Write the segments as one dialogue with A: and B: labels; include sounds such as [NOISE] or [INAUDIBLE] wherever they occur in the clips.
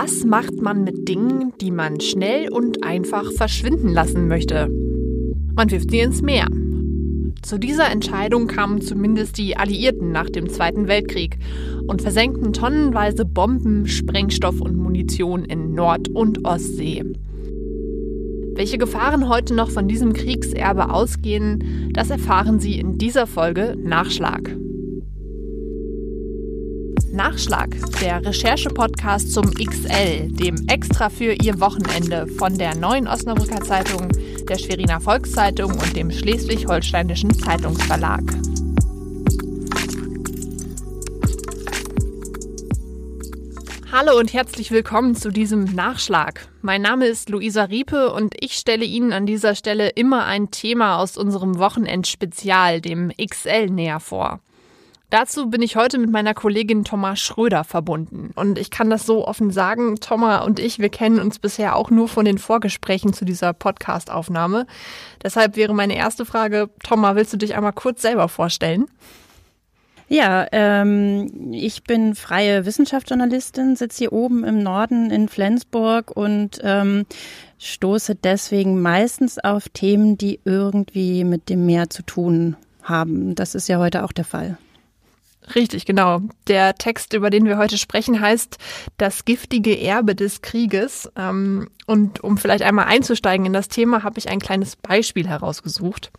A: Was macht man mit Dingen, die man schnell und einfach verschwinden lassen möchte? Man wirft sie ins Meer. Zu dieser Entscheidung kamen zumindest die Alliierten nach dem Zweiten Weltkrieg und versenkten tonnenweise Bomben, Sprengstoff und Munition in Nord- und Ostsee. Welche Gefahren heute noch von diesem Kriegserbe ausgehen, das erfahren Sie in dieser Folge Nachschlag. Nachschlag, der Recherche-Podcast zum XL, dem Extra für Ihr Wochenende von der Neuen Osnabrücker Zeitung, der Schweriner Volkszeitung und dem Schleswig-Holsteinischen Zeitungsverlag. Hallo und herzlich willkommen zu diesem Nachschlag. Mein Name ist Luisa Riepe und ich stelle Ihnen an dieser Stelle immer ein Thema aus unserem Wochenendspezial, dem XL, näher vor. Dazu bin ich heute mit meiner Kollegin Thomas Schröder verbunden. Und ich kann das so offen sagen, Thomas und ich, wir kennen uns bisher auch nur von den Vorgesprächen zu dieser Podcast-Aufnahme. Deshalb wäre meine erste Frage, Thomas, willst du dich einmal kurz selber vorstellen?
B: Ja, ähm, ich bin freie Wissenschaftsjournalistin, sitze hier oben im Norden in Flensburg und ähm, stoße deswegen meistens auf Themen, die irgendwie mit dem Meer zu tun haben. Das ist ja heute auch der Fall.
A: Richtig, genau. Der Text, über den wir heute sprechen, heißt Das giftige Erbe des Krieges. Ähm, und um vielleicht einmal einzusteigen in das Thema, habe ich ein kleines Beispiel herausgesucht.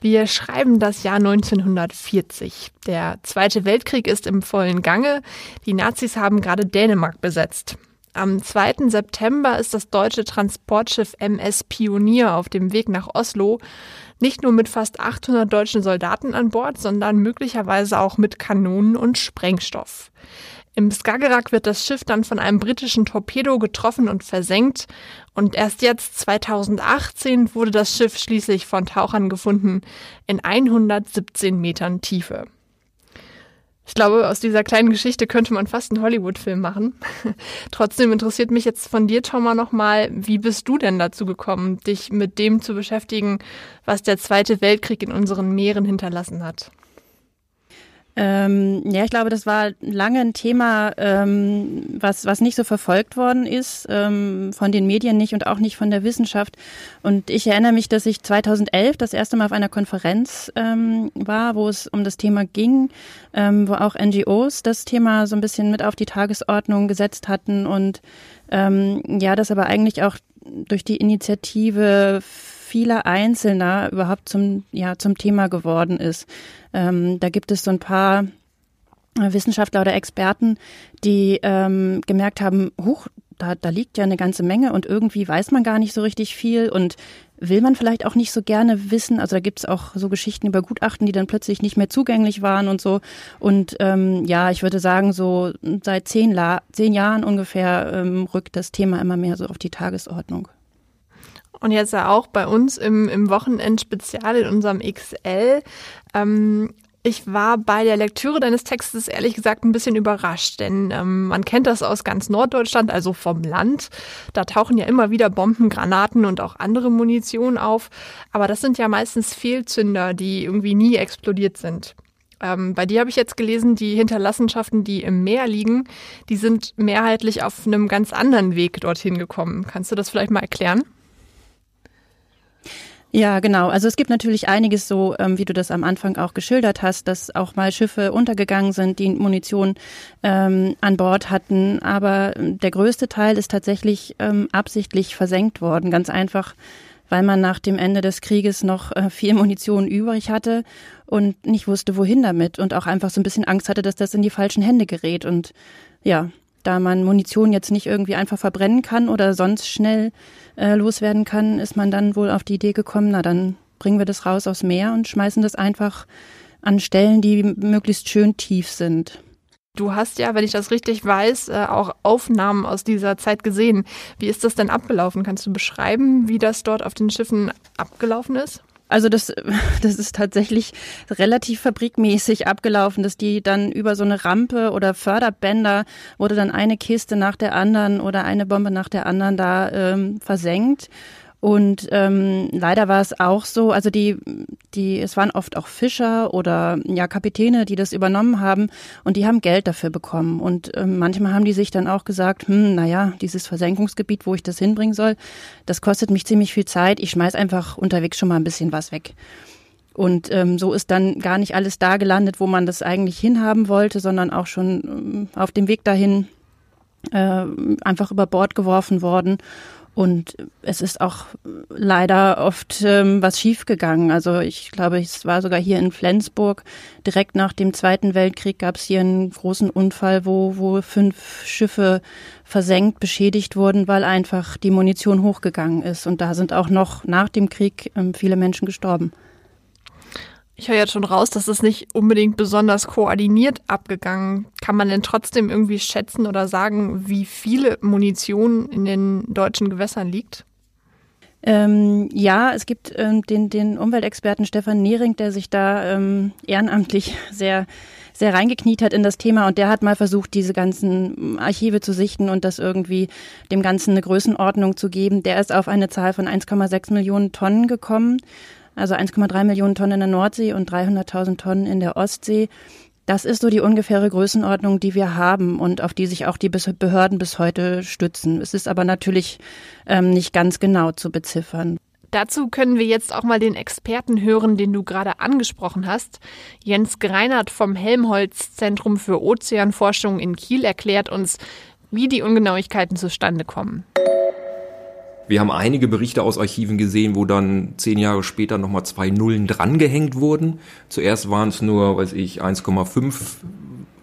A: Wir schreiben das Jahr 1940. Der Zweite Weltkrieg ist im vollen Gange. Die Nazis haben gerade Dänemark besetzt. Am 2. September ist das deutsche Transportschiff MS Pionier auf dem Weg nach Oslo nicht nur mit fast 800 deutschen Soldaten an Bord, sondern möglicherweise auch mit Kanonen und Sprengstoff. Im Skagerrak wird das Schiff dann von einem britischen Torpedo getroffen und versenkt. Und erst jetzt, 2018, wurde das Schiff schließlich von Tauchern gefunden in 117 Metern Tiefe. Ich glaube, aus dieser kleinen Geschichte könnte man fast einen Hollywood-Film machen. [LAUGHS] Trotzdem interessiert mich jetzt von dir, Thomas, nochmal, wie bist du denn dazu gekommen, dich mit dem zu beschäftigen, was der Zweite Weltkrieg in unseren Meeren hinterlassen hat?
B: Ähm, ja, ich glaube, das war lange ein Thema, ähm, was, was nicht so verfolgt worden ist, ähm, von den Medien nicht und auch nicht von der Wissenschaft. Und ich erinnere mich, dass ich 2011 das erste Mal auf einer Konferenz ähm, war, wo es um das Thema ging, ähm, wo auch NGOs das Thema so ein bisschen mit auf die Tagesordnung gesetzt hatten und ähm, ja, das aber eigentlich auch durch die Initiative vieler Einzelner überhaupt zum, ja, zum Thema geworden ist. Ähm, da gibt es so ein paar Wissenschaftler oder Experten, die ähm, gemerkt haben, huch, da, da liegt ja eine ganze Menge und irgendwie weiß man gar nicht so richtig viel und will man vielleicht auch nicht so gerne wissen. Also da gibt es auch so Geschichten über Gutachten, die dann plötzlich nicht mehr zugänglich waren und so. Und ähm, ja, ich würde sagen, so seit zehn, La zehn Jahren ungefähr ähm, rückt das Thema immer mehr so auf die Tagesordnung.
A: Und jetzt ja auch bei uns im, im Wochenendspezial in unserem XL. Ähm, ich war bei der Lektüre deines Textes ehrlich gesagt ein bisschen überrascht, denn ähm, man kennt das aus ganz Norddeutschland, also vom Land. Da tauchen ja immer wieder Bomben, Granaten und auch andere Munition auf. Aber das sind ja meistens Fehlzünder, die irgendwie nie explodiert sind. Ähm, bei dir habe ich jetzt gelesen, die Hinterlassenschaften, die im Meer liegen, die sind mehrheitlich auf einem ganz anderen Weg dorthin gekommen. Kannst du das vielleicht mal erklären?
B: Ja, genau. Also es gibt natürlich einiges so, ähm, wie du das am Anfang auch geschildert hast, dass auch mal Schiffe untergegangen sind, die Munition ähm, an Bord hatten. Aber ähm, der größte Teil ist tatsächlich ähm, absichtlich versenkt worden. Ganz einfach, weil man nach dem Ende des Krieges noch äh, viel [LAUGHS] Munition übrig hatte und nicht wusste, wohin damit und auch einfach so ein bisschen Angst hatte, dass das in die falschen Hände gerät. Und ja, da man Munition jetzt nicht irgendwie einfach verbrennen kann oder sonst schnell äh, loswerden kann, ist man dann wohl auf die Idee gekommen, na dann bringen wir das raus aufs Meer und schmeißen das einfach an Stellen, die möglichst schön tief sind.
A: Du hast ja, wenn ich das richtig weiß, äh, auch Aufnahmen aus dieser Zeit gesehen. Wie ist das denn abgelaufen? Kannst du beschreiben, wie das dort auf den Schiffen abgelaufen ist?
B: Also das, [LAUGHS] das ist tatsächlich relativ fabrikmäßig abgelaufen, dass die dann über so eine Rampe oder Förderbänder wurde dann eine Kiste nach der anderen oder eine Bombe nach der anderen da ähm, versenkt. Und ähm, leider war es auch so, also die, die, es waren oft auch Fischer oder ja Kapitäne, die das übernommen haben und die haben Geld dafür bekommen. Und ähm, manchmal haben die sich dann auch gesagt, hm, naja, dieses Versenkungsgebiet, wo ich das hinbringen soll, das kostet mich ziemlich viel Zeit. Ich schmeiß einfach unterwegs schon mal ein bisschen was weg. Und ähm, so ist dann gar nicht alles da gelandet, wo man das eigentlich hinhaben wollte, sondern auch schon ähm, auf dem Weg dahin äh, einfach über Bord geworfen worden. Und es ist auch leider oft ähm, was schiefgegangen. Also ich glaube, es war sogar hier in Flensburg. Direkt nach dem Zweiten Weltkrieg gab es hier einen großen Unfall, wo, wo fünf Schiffe versenkt, beschädigt wurden, weil einfach die Munition hochgegangen ist. Und da sind auch noch nach dem Krieg ähm, viele Menschen gestorben.
A: Ich höre jetzt schon raus, dass es nicht unbedingt besonders koordiniert abgegangen. Kann man denn trotzdem irgendwie schätzen oder sagen, wie viele Munition in den deutschen Gewässern liegt?
B: Ähm, ja, es gibt ähm, den, den Umweltexperten Stefan Nehring, der sich da ähm, ehrenamtlich [LAUGHS] sehr sehr reingekniet hat in das Thema und der hat mal versucht, diese ganzen Archive zu sichten und das irgendwie dem Ganzen eine Größenordnung zu geben. Der ist auf eine Zahl von 1,6 Millionen Tonnen gekommen also 1,3 Millionen Tonnen in der Nordsee und 300.000 Tonnen in der Ostsee. Das ist so die ungefähre Größenordnung, die wir haben und auf die sich auch die Behörden bis heute stützen. Es ist aber natürlich ähm, nicht ganz genau zu beziffern.
A: Dazu können wir jetzt auch mal den Experten hören, den du gerade angesprochen hast. Jens Greinert vom Helmholtz Zentrum für Ozeanforschung in Kiel erklärt uns, wie die Ungenauigkeiten zustande kommen.
C: Wir haben einige Berichte aus Archiven gesehen, wo dann zehn Jahre später nochmal zwei Nullen drangehängt wurden. Zuerst waren es nur, weiß ich, 1,5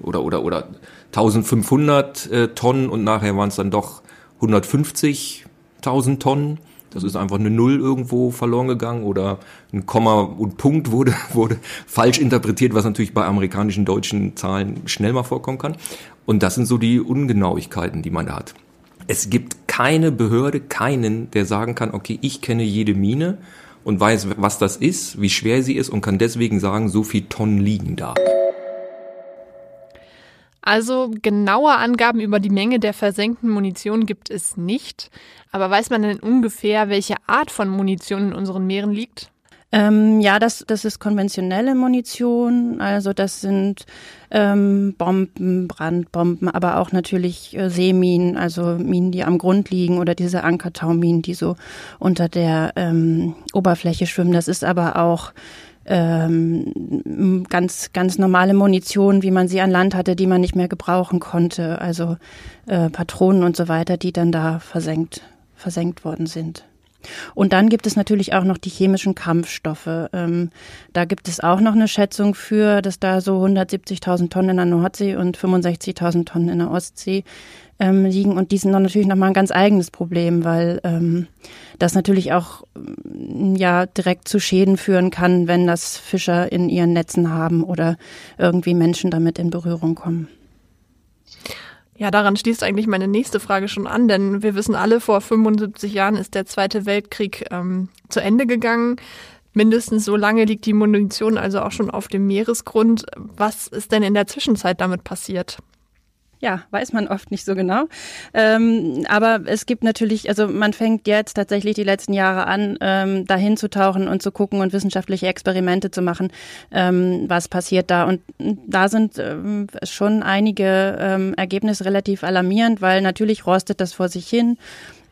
C: oder, oder, oder 1500 äh, Tonnen und nachher waren es dann doch 150.000 Tonnen. Das ist einfach eine Null irgendwo verloren gegangen oder ein Komma und Punkt wurde, [LAUGHS] wurde falsch interpretiert, was natürlich bei amerikanischen, deutschen Zahlen schnell mal vorkommen kann. Und das sind so die Ungenauigkeiten, die man da hat. Es gibt keine Behörde, keinen, der sagen kann, okay, ich kenne jede Mine und weiß, was das ist, wie schwer sie ist und kann deswegen sagen, so viel Tonnen liegen da.
A: Also genaue Angaben über die Menge der versenkten Munition gibt es nicht. Aber weiß man denn ungefähr, welche Art von Munition in unseren Meeren liegt?
B: Ähm, ja, das, das ist konventionelle Munition. Also das sind ähm, Bomben, Brandbomben, aber auch natürlich äh, Seeminen, also Minen, die am Grund liegen oder diese Ankertauminen, die so unter der ähm, Oberfläche schwimmen. Das ist aber auch ähm, ganz, ganz normale Munition, wie man sie an Land hatte, die man nicht mehr gebrauchen konnte. Also äh, Patronen und so weiter, die dann da versenkt, versenkt worden sind. Und dann gibt es natürlich auch noch die chemischen Kampfstoffe. Ähm, da gibt es auch noch eine Schätzung für, dass da so 170.000 Tonnen in der Nordsee und 65.000 Tonnen in der Ostsee ähm, liegen. Und die sind dann natürlich nochmal ein ganz eigenes Problem, weil ähm, das natürlich auch mm, ja direkt zu Schäden führen kann, wenn das Fischer in ihren Netzen haben oder irgendwie Menschen damit in Berührung kommen.
A: Ja, daran schließt eigentlich meine nächste Frage schon an, denn wir wissen alle, vor 75 Jahren ist der Zweite Weltkrieg ähm, zu Ende gegangen. Mindestens so lange liegt die Munition also auch schon auf dem Meeresgrund. Was ist denn in der Zwischenzeit damit passiert?
B: Ja, weiß man oft nicht so genau. Ähm, aber es gibt natürlich, also man fängt jetzt tatsächlich die letzten Jahre an, ähm, dahin zu tauchen und zu gucken und wissenschaftliche Experimente zu machen, ähm, was passiert da. Und da sind ähm, schon einige ähm, Ergebnisse relativ alarmierend, weil natürlich rostet das vor sich hin.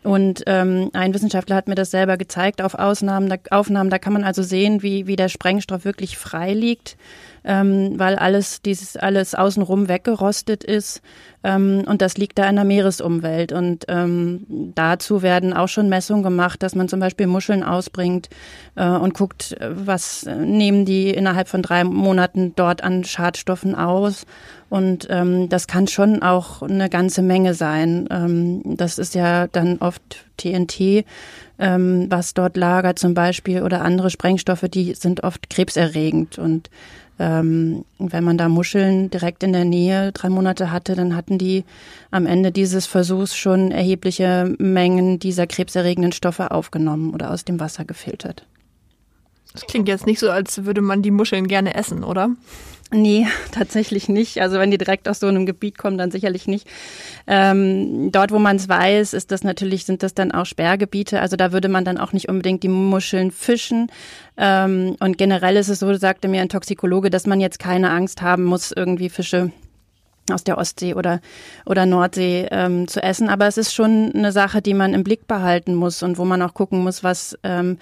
B: Und ähm, ein Wissenschaftler hat mir das selber gezeigt auf Ausnahmen, da, Aufnahmen. Da kann man also sehen, wie, wie der Sprengstoff wirklich frei liegt ähm, weil alles, dieses alles außenrum weggerostet ist. Ähm, und das liegt da in der Meeresumwelt. Und ähm, dazu werden auch schon Messungen gemacht, dass man zum Beispiel Muscheln ausbringt äh, und guckt, was nehmen die innerhalb von drei Monaten dort an Schadstoffen aus. Und ähm, das kann schon auch eine ganze Menge sein. Ähm, das ist ja dann oft TNT, ähm, was dort lagert zum Beispiel, oder andere Sprengstoffe, die sind oft krebserregend. Und ähm, wenn man da Muscheln direkt in der Nähe drei Monate hatte, dann hatten die am Ende dieses Versuchs schon erhebliche Mengen dieser krebserregenden Stoffe aufgenommen oder aus dem Wasser gefiltert.
A: Das klingt jetzt nicht so, als würde man die Muscheln gerne essen, oder?
B: Nee, tatsächlich nicht. Also wenn die direkt aus so einem Gebiet kommen, dann sicherlich nicht. Ähm, dort, wo man es weiß, ist das natürlich, sind das dann auch Sperrgebiete. Also da würde man dann auch nicht unbedingt die Muscheln fischen. Ähm, und generell ist es so, sagte mir ein Toxikologe, dass man jetzt keine Angst haben muss, irgendwie Fische aus der Ostsee oder, oder Nordsee ähm, zu essen. Aber es ist schon eine Sache, die man im Blick behalten muss und wo man auch gucken muss, was, ähm,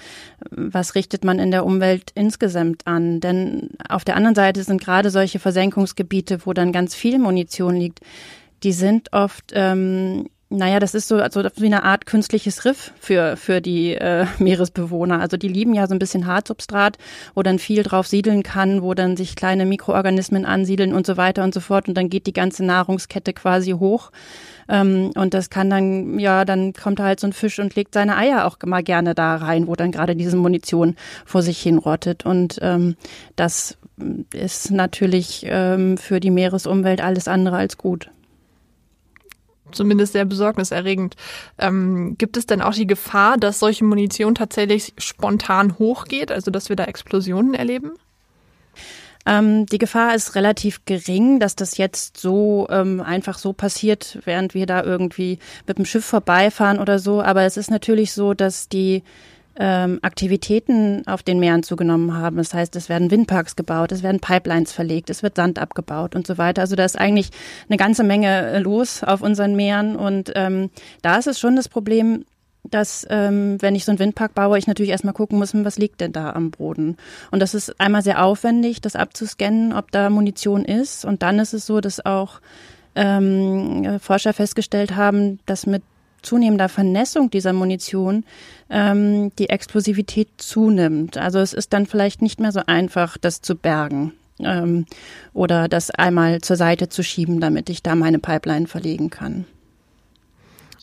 B: was richtet man in der Umwelt insgesamt an. Denn auf der anderen Seite sind gerade solche Versenkungsgebiete, wo dann ganz viel Munition liegt, die sind oft ähm, naja, das ist so also wie eine Art künstliches Riff für, für die äh, [LAUGHS] Meeresbewohner. Also die lieben ja so ein bisschen Hartsubstrat, wo dann viel drauf siedeln kann, wo dann sich kleine Mikroorganismen ansiedeln und so weiter und so fort. Und dann geht die ganze Nahrungskette quasi hoch. Ähm, und das kann dann, ja, dann kommt halt so ein Fisch und legt seine Eier auch mal gerne da rein, wo dann gerade diese Munition vor sich hin rottet. Und ähm, das ist natürlich ähm, für die Meeresumwelt alles andere als gut
A: zumindest sehr besorgniserregend. Ähm, gibt es denn auch die Gefahr, dass solche Munition tatsächlich spontan hochgeht, also dass wir da Explosionen erleben?
B: Ähm, die Gefahr ist relativ gering, dass das jetzt so ähm, einfach so passiert, während wir da irgendwie mit dem Schiff vorbeifahren oder so. Aber es ist natürlich so, dass die ähm, Aktivitäten auf den Meeren zugenommen haben. Das heißt, es werden Windparks gebaut, es werden Pipelines verlegt, es wird Sand abgebaut und so weiter. Also da ist eigentlich eine ganze Menge äh, los auf unseren Meeren und ähm, da ist es schon das Problem, dass ähm, wenn ich so einen Windpark baue, ich natürlich erstmal gucken muss, was liegt denn da am Boden. Und das ist einmal sehr aufwendig, das abzuscannen, ob da Munition ist. Und dann ist es so, dass auch ähm, Forscher festgestellt haben, dass mit zunehmender Vernässung dieser Munition ähm, die Explosivität zunimmt. Also es ist dann vielleicht nicht mehr so einfach, das zu bergen ähm, oder das einmal zur Seite zu schieben, damit ich da meine Pipeline verlegen kann.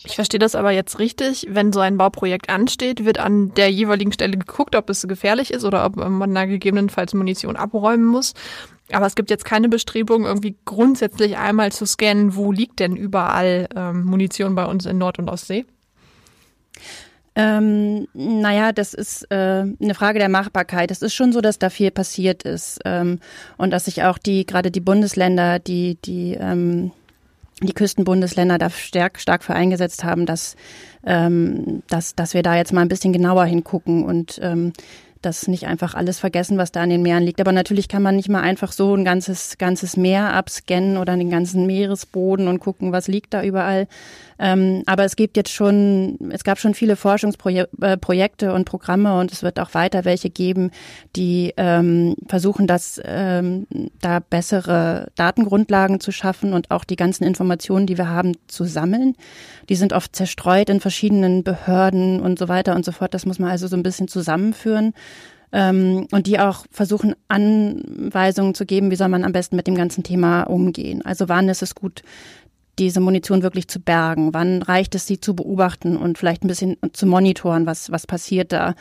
A: Ich verstehe das aber jetzt richtig. Wenn so ein Bauprojekt ansteht, wird an der jeweiligen Stelle geguckt, ob es gefährlich ist oder ob man da gegebenenfalls Munition abräumen muss. Aber es gibt jetzt keine Bestrebung, irgendwie grundsätzlich einmal zu scannen, wo liegt denn überall ähm, Munition bei uns in Nord- und Ostsee?
B: Ähm, naja, das ist äh, eine Frage der Machbarkeit. Es ist schon so, dass da viel passiert ist ähm, und dass sich auch die gerade die Bundesländer, die die ähm, die Küstenbundesländer da stark stark für eingesetzt haben, dass ähm, dass dass wir da jetzt mal ein bisschen genauer hingucken und ähm, das nicht einfach alles vergessen, was da an den Meeren liegt. Aber natürlich kann man nicht mal einfach so ein ganzes, ganzes Meer abscannen oder den ganzen Meeresboden und gucken, was liegt da überall. Ähm, aber es gibt jetzt schon, es gab schon viele Forschungsprojekte äh, und Programme und es wird auch weiter welche geben, die ähm, versuchen, das ähm, da bessere Datengrundlagen zu schaffen und auch die ganzen Informationen, die wir haben, zu sammeln. Die sind oft zerstreut in verschiedenen Behörden und so weiter und so fort. Das muss man also so ein bisschen zusammenführen ähm, und die auch versuchen, Anweisungen zu geben, wie soll man am besten mit dem ganzen Thema umgehen. Also wann ist es gut, diese Munition wirklich zu bergen? Wann reicht es, sie zu beobachten und vielleicht ein bisschen zu monitoren, was, was passiert da?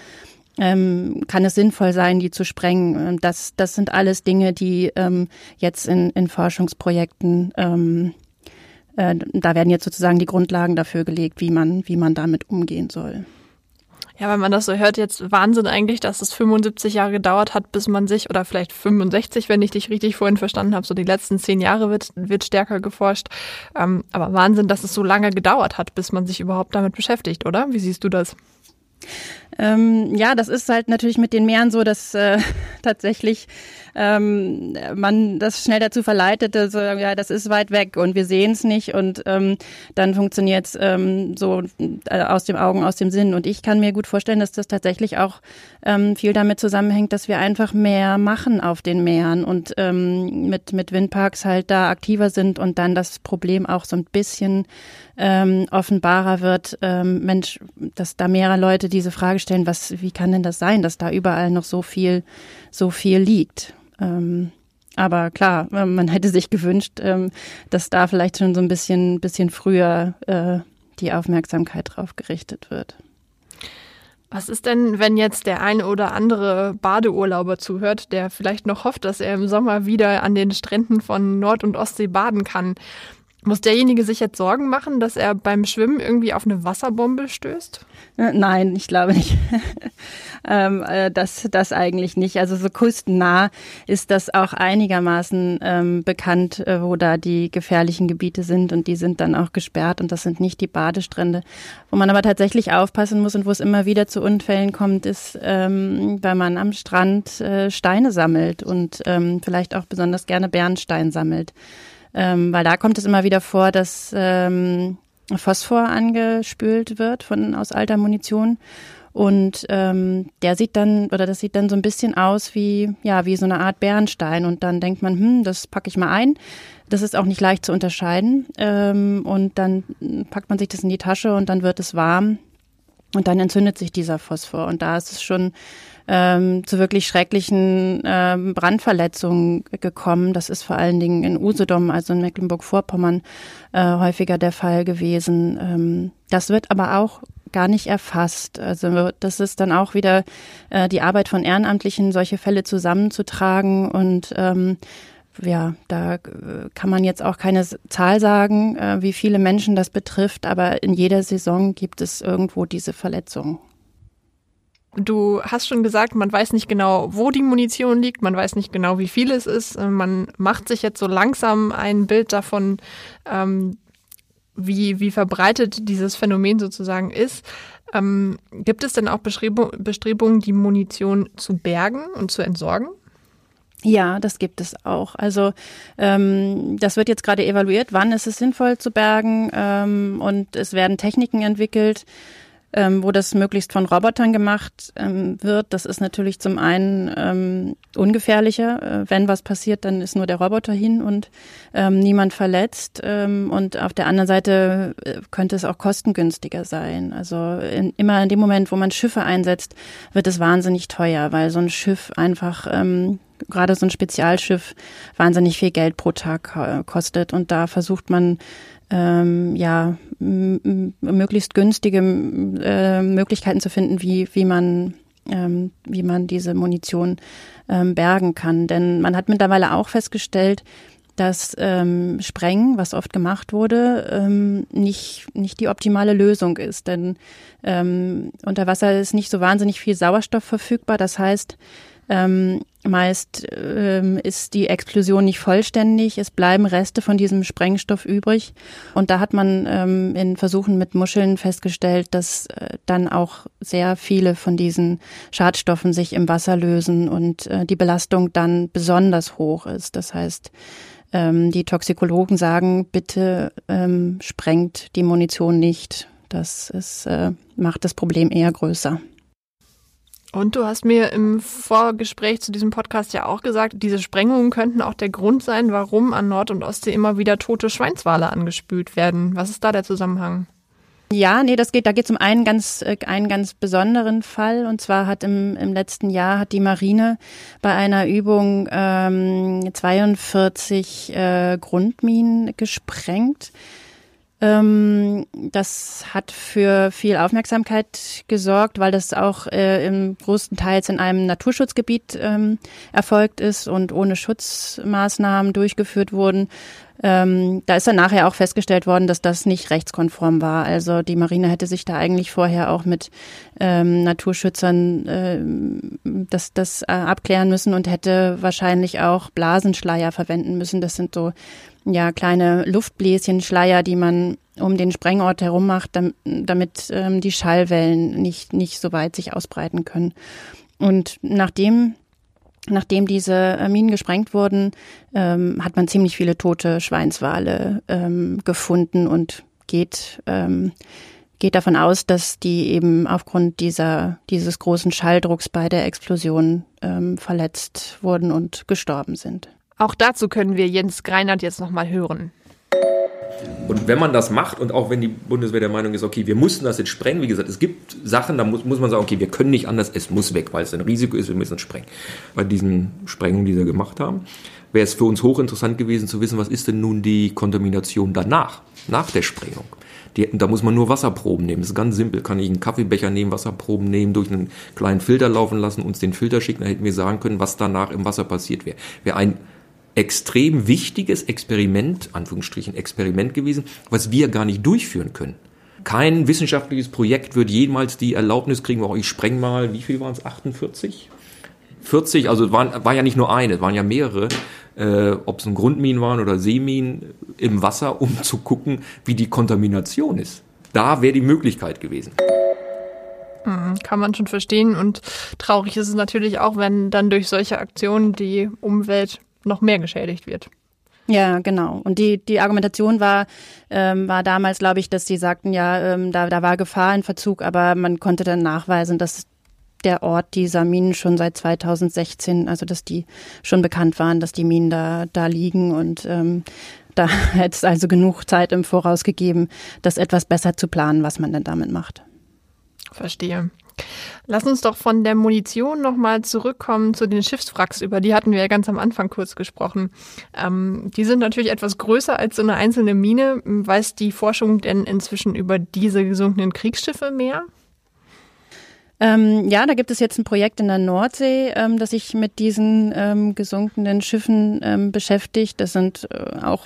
B: Ähm, kann es sinnvoll sein, die zu sprengen? Ähm, das, das sind alles Dinge, die ähm, jetzt in, in Forschungsprojekten, ähm, äh, da werden jetzt sozusagen die Grundlagen dafür gelegt, wie man, wie man damit umgehen soll.
A: Ja, wenn man das so hört, jetzt Wahnsinn eigentlich, dass es 75 Jahre gedauert hat, bis man sich, oder vielleicht 65, wenn ich dich richtig vorhin verstanden habe, so die letzten zehn Jahre wird, wird stärker geforscht. Ähm, aber Wahnsinn, dass es so lange gedauert hat, bis man sich überhaupt damit beschäftigt, oder? Wie siehst du das?
B: Ähm, ja, das ist halt natürlich mit den Meeren so, dass äh, [LAUGHS] tatsächlich ähm, man das schnell dazu verleitet, so, ja, das ist weit weg und wir sehen es nicht und ähm, dann funktioniert es ähm, so äh, aus dem Augen, aus dem Sinn. Und ich kann mir gut vorstellen, dass das tatsächlich auch ähm, viel damit zusammenhängt, dass wir einfach mehr machen auf den Meeren und ähm, mit, mit Windparks halt da aktiver sind und dann das Problem auch so ein bisschen ähm, offenbarer wird, ähm, Mensch, dass da mehrere Leute diese Frage stellen, was, wie kann denn das sein, dass da überall noch so viel, so viel liegt? Ähm, aber klar, äh, man hätte sich gewünscht, ähm, dass da vielleicht schon so ein bisschen, bisschen früher äh, die Aufmerksamkeit drauf gerichtet wird.
A: Was ist denn, wenn jetzt der eine oder andere Badeurlauber zuhört, der vielleicht noch hofft, dass er im Sommer wieder an den Stränden von Nord- und Ostsee baden kann? Muss derjenige sich jetzt Sorgen machen, dass er beim Schwimmen irgendwie auf eine Wasserbombe stößt?
B: Äh, nein, ich glaube nicht. [LAUGHS] ähm, äh, das, das eigentlich nicht. Also so küstennah ist das auch einigermaßen ähm, bekannt, äh, wo da die gefährlichen Gebiete sind und die sind dann auch gesperrt und das sind nicht die Badestrände. Wo man aber tatsächlich aufpassen muss und wo es immer wieder zu Unfällen kommt, ist, ähm, weil man am Strand äh, Steine sammelt und ähm, vielleicht auch besonders gerne Bernstein sammelt ähm, weil da kommt es immer wieder vor, dass ähm, Phosphor angespült wird von aus alter Munition. Und ähm, der sieht dann, oder das sieht dann so ein bisschen aus wie, ja, wie so eine Art Bernstein. Und dann denkt man, hm, das packe ich mal ein. Das ist auch nicht leicht zu unterscheiden. Ähm, und dann packt man sich das in die Tasche und dann wird es warm. Und dann entzündet sich dieser Phosphor. Und da ist es schon ähm, zu wirklich schrecklichen ähm, Brandverletzungen gekommen. Das ist vor allen Dingen in Usedom, also in Mecklenburg-Vorpommern, äh, häufiger der Fall gewesen. Ähm, das wird aber auch gar nicht erfasst. Also das ist dann auch wieder äh, die Arbeit von Ehrenamtlichen, solche Fälle zusammenzutragen und ähm, ja, da äh, kann man jetzt auch keine Zahl sagen, äh, wie viele Menschen das betrifft, aber in jeder Saison gibt es irgendwo diese Verletzungen.
A: Du hast schon gesagt, man weiß nicht genau, wo die Munition liegt, man weiß nicht genau, wie viel es ist. Äh, man macht sich jetzt so langsam ein Bild davon, ähm, wie, wie verbreitet dieses Phänomen sozusagen ist. Ähm, gibt es denn auch Bestrebungen, die Munition zu bergen und zu entsorgen?
B: Ja, das gibt es auch. Also ähm, das wird jetzt gerade evaluiert, wann ist es sinnvoll zu bergen ähm, und es werden Techniken entwickelt, ähm, wo das möglichst von Robotern gemacht ähm, wird. Das ist natürlich zum einen ähm, ungefährlicher. Äh, wenn was passiert, dann ist nur der Roboter hin und ähm, niemand verletzt. Ähm, und auf der anderen Seite äh, könnte es auch kostengünstiger sein. Also in, immer in dem Moment, wo man Schiffe einsetzt, wird es wahnsinnig teuer, weil so ein Schiff einfach ähm, gerade so ein Spezialschiff wahnsinnig viel Geld pro Tag äh, kostet. Und da versucht man ähm, ja möglichst günstige äh, Möglichkeiten zu finden, wie wie man ähm, wie man diese Munition ähm, bergen kann. Denn man hat mittlerweile auch festgestellt, dass ähm, Sprengen, was oft gemacht wurde, ähm, nicht, nicht die optimale Lösung ist. Denn ähm, unter Wasser ist nicht so wahnsinnig viel Sauerstoff verfügbar. Das heißt, ähm, meist ähm, ist die Explosion nicht vollständig, es bleiben Reste von diesem Sprengstoff übrig. Und da hat man ähm, in Versuchen mit Muscheln festgestellt, dass äh, dann auch sehr viele von diesen Schadstoffen sich im Wasser lösen und äh, die Belastung dann besonders hoch ist. Das heißt, ähm, die Toxikologen sagen, bitte ähm, sprengt die Munition nicht. Das ist, äh, macht das Problem eher größer.
A: Und du hast mir im Vorgespräch zu diesem Podcast ja auch gesagt, diese Sprengungen könnten auch der Grund sein, warum an Nord- und Ostsee immer wieder tote Schweinswale angespült werden. Was ist da der Zusammenhang?
B: Ja, nee, das geht, da geht es um einen ganz, äh, einen ganz besonderen Fall. Und zwar hat im, im letzten Jahr hat die Marine bei einer Übung ähm, 42 äh, Grundminen gesprengt. Ähm, das hat für viel Aufmerksamkeit gesorgt, weil das auch äh, im größten Teils in einem Naturschutzgebiet ähm, erfolgt ist und ohne Schutzmaßnahmen durchgeführt wurden. Ähm, da ist dann nachher auch festgestellt worden, dass das nicht rechtskonform war. Also die Marine hätte sich da eigentlich vorher auch mit ähm, Naturschützern äh, das, das äh, abklären müssen und hätte wahrscheinlich auch Blasenschleier verwenden müssen. Das sind so ja kleine Luftbläschen, Schleier, die man um den Sprengort herum macht, damit, ähm, die Schallwellen nicht, nicht so weit sich ausbreiten können. Und nachdem Nachdem diese Minen gesprengt wurden, ähm, hat man ziemlich viele tote Schweinswale ähm, gefunden und geht, ähm, geht davon aus, dass die eben aufgrund dieser, dieses großen Schalldrucks bei der Explosion ähm, verletzt wurden und gestorben sind.
A: Auch dazu können wir Jens Greinert jetzt nochmal hören.
C: Und wenn man das macht und auch wenn die Bundeswehr der Meinung ist, okay, wir mussten das jetzt sprengen, wie gesagt, es gibt Sachen, da muss, muss man sagen, okay, wir können nicht anders, es muss weg, weil es ein Risiko ist, wir müssen es sprengen. Bei diesen Sprengungen, die wir gemacht haben, wäre es für uns hochinteressant gewesen zu wissen, was ist denn nun die Kontamination danach, nach der Sprengung. Die, da muss man nur Wasserproben nehmen. Das ist ganz simpel. Kann ich einen Kaffeebecher nehmen, Wasserproben nehmen, durch einen kleinen Filter laufen lassen, uns den Filter schicken, dann hätten wir sagen können, was danach im Wasser passiert wäre. Wäre ein extrem wichtiges Experiment, Anführungsstrichen Experiment gewesen, was wir gar nicht durchführen können. Kein wissenschaftliches Projekt wird jemals die Erlaubnis kriegen, oh, ich spreng mal, wie viel waren es, 48? 40, also waren, war ja nicht nur eine, waren ja mehrere, äh, ob es ein Grundminen waren oder Seeminen im Wasser, um zu gucken, wie die Kontamination ist. Da wäre die Möglichkeit gewesen.
A: Mhm, kann man schon verstehen und traurig ist es natürlich auch, wenn dann durch solche Aktionen die Umwelt noch mehr geschädigt wird.
B: Ja, genau. Und die, die Argumentation war, ähm, war damals, glaube ich, dass die sagten, ja, ähm, da, da war Gefahr in Verzug, aber man konnte dann nachweisen, dass der Ort dieser Minen schon seit 2016, also dass die schon bekannt waren, dass die Minen da, da liegen und ähm, da [LAUGHS] hätte es also genug Zeit im Voraus gegeben, das etwas besser zu planen, was man denn damit macht.
A: Verstehe. Lass uns doch von der Munition nochmal zurückkommen zu den Schiffswracks, über die hatten wir ja ganz am Anfang kurz gesprochen. Ähm, die sind natürlich etwas größer als so eine einzelne Mine. Weiß die Forschung denn inzwischen über diese gesunkenen Kriegsschiffe mehr?
B: Ähm, ja, da gibt es jetzt ein Projekt in der Nordsee, ähm, das sich mit diesen ähm, gesunkenen Schiffen ähm, beschäftigt. Das sind äh, auch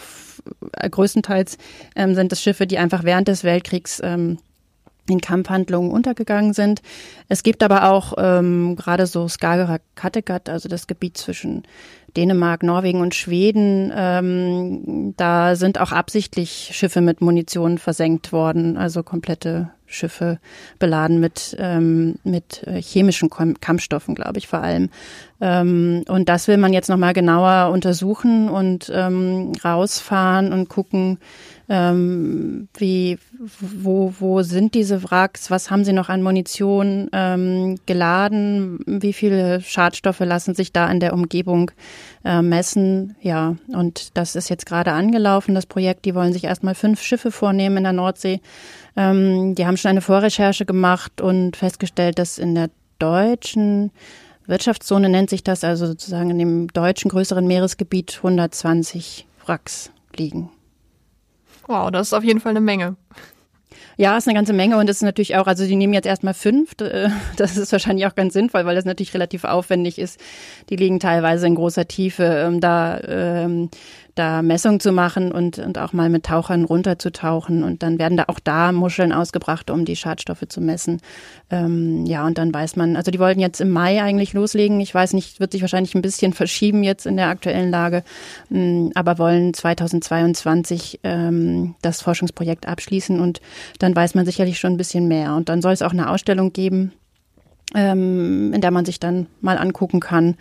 B: äh, größtenteils ähm, sind das Schiffe, die einfach während des Weltkriegs ähm, in Kampfhandlungen untergegangen sind. Es gibt aber auch ähm, gerade so Skagerrak Kattegat, also das Gebiet zwischen Dänemark, Norwegen und Schweden. Ähm, da sind auch absichtlich Schiffe mit Munition versenkt worden, also komplette Schiffe beladen mit, ähm, mit äh, chemischen Kampfstoffen, glaube ich, vor allem. Ähm, und das will man jetzt nochmal genauer untersuchen und ähm, rausfahren und gucken, ähm, wie, wo, wo sind diese Wracks, was haben sie noch an Munition ähm, geladen, wie viele Schadstoffe lassen sich da in der Umgebung äh, messen. Ja, und das ist jetzt gerade angelaufen, das Projekt. Die wollen sich erstmal fünf Schiffe vornehmen in der Nordsee. Ähm, die haben schon eine Vorrecherche gemacht und festgestellt, dass in der deutschen Wirtschaftszone nennt sich das, also sozusagen in dem deutschen größeren Meeresgebiet 120 Wracks liegen.
A: Wow, das ist auf jeden Fall eine Menge.
B: Ja, ist eine ganze Menge und das ist natürlich auch, also die nehmen jetzt erstmal fünf. Äh, [LAUGHS] das ist wahrscheinlich auch ganz sinnvoll, weil das natürlich relativ aufwendig ist. Die liegen teilweise in großer Tiefe. Ähm, da ähm, da Messungen zu machen und, und auch mal mit Tauchern runterzutauchen. Und dann werden da auch da Muscheln ausgebracht, um die Schadstoffe zu messen. Ähm, ja, und dann weiß man, also die wollten jetzt im Mai eigentlich loslegen. Ich weiß nicht, wird sich wahrscheinlich ein bisschen verschieben jetzt in der aktuellen Lage, ähm, aber wollen 2022 ähm, das Forschungsprojekt abschließen und dann weiß man sicherlich schon ein bisschen mehr. Und dann soll es auch eine Ausstellung geben ähm, in der man sich dann mal angucken kann.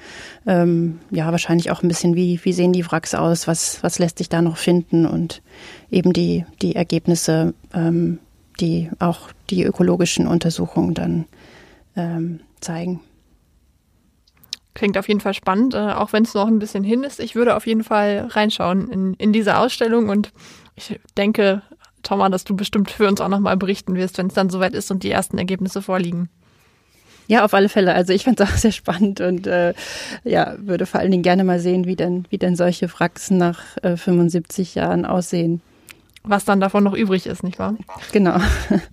B: Ähm, ja, wahrscheinlich auch ein bisschen, wie, wie sehen die Wracks aus, was, was lässt sich da noch finden und eben die, die Ergebnisse, ähm, die auch die ökologischen Untersuchungen dann ähm, zeigen.
A: Klingt auf jeden Fall spannend, äh, auch wenn es noch ein bisschen hin ist. Ich würde auf jeden Fall reinschauen in, in diese Ausstellung und ich denke, Thomas, dass du bestimmt für uns auch nochmal berichten wirst, wenn es dann soweit ist und die ersten Ergebnisse vorliegen.
B: Ja, auf alle Fälle. Also ich fand es auch [LAUGHS] sehr spannend und äh, ja, würde vor allen Dingen gerne mal sehen, wie denn, wie denn solche Wracks nach äh, 75 Jahren aussehen.
A: Was dann davon noch übrig ist, nicht wahr?
B: Genau.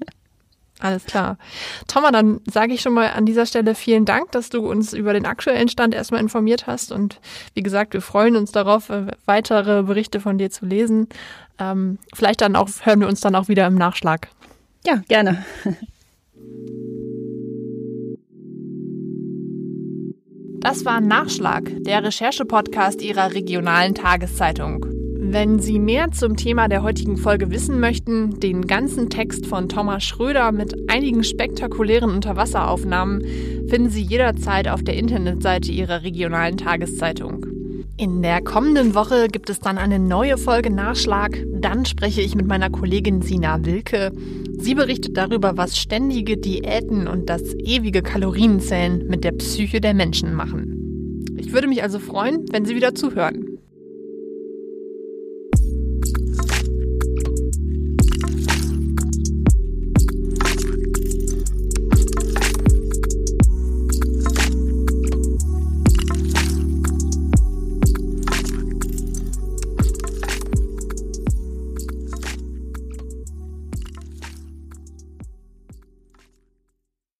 B: [LAUGHS]
A: Alles klar. Thomas, dann sage ich schon mal an dieser Stelle vielen Dank, dass du uns über den aktuellen Stand erstmal informiert hast. Und wie gesagt, wir freuen uns darauf, äh, weitere Berichte von dir zu lesen. Ähm, vielleicht dann auch hören wir uns dann auch wieder im Nachschlag.
B: Ja, gerne. [LAUGHS]
A: Das war Nachschlag, der Recherche-Podcast Ihrer regionalen Tageszeitung. Wenn Sie mehr zum Thema der heutigen Folge wissen möchten, den ganzen Text von Thomas Schröder mit einigen spektakulären Unterwasseraufnahmen finden Sie jederzeit auf der Internetseite Ihrer regionalen Tageszeitung. In der kommenden Woche gibt es dann eine neue Folge Nachschlag. Dann spreche ich mit meiner Kollegin Sina Wilke. Sie berichtet darüber, was ständige Diäten und das ewige Kalorienzählen mit der Psyche der Menschen machen. Ich würde mich also freuen, wenn Sie wieder zuhören.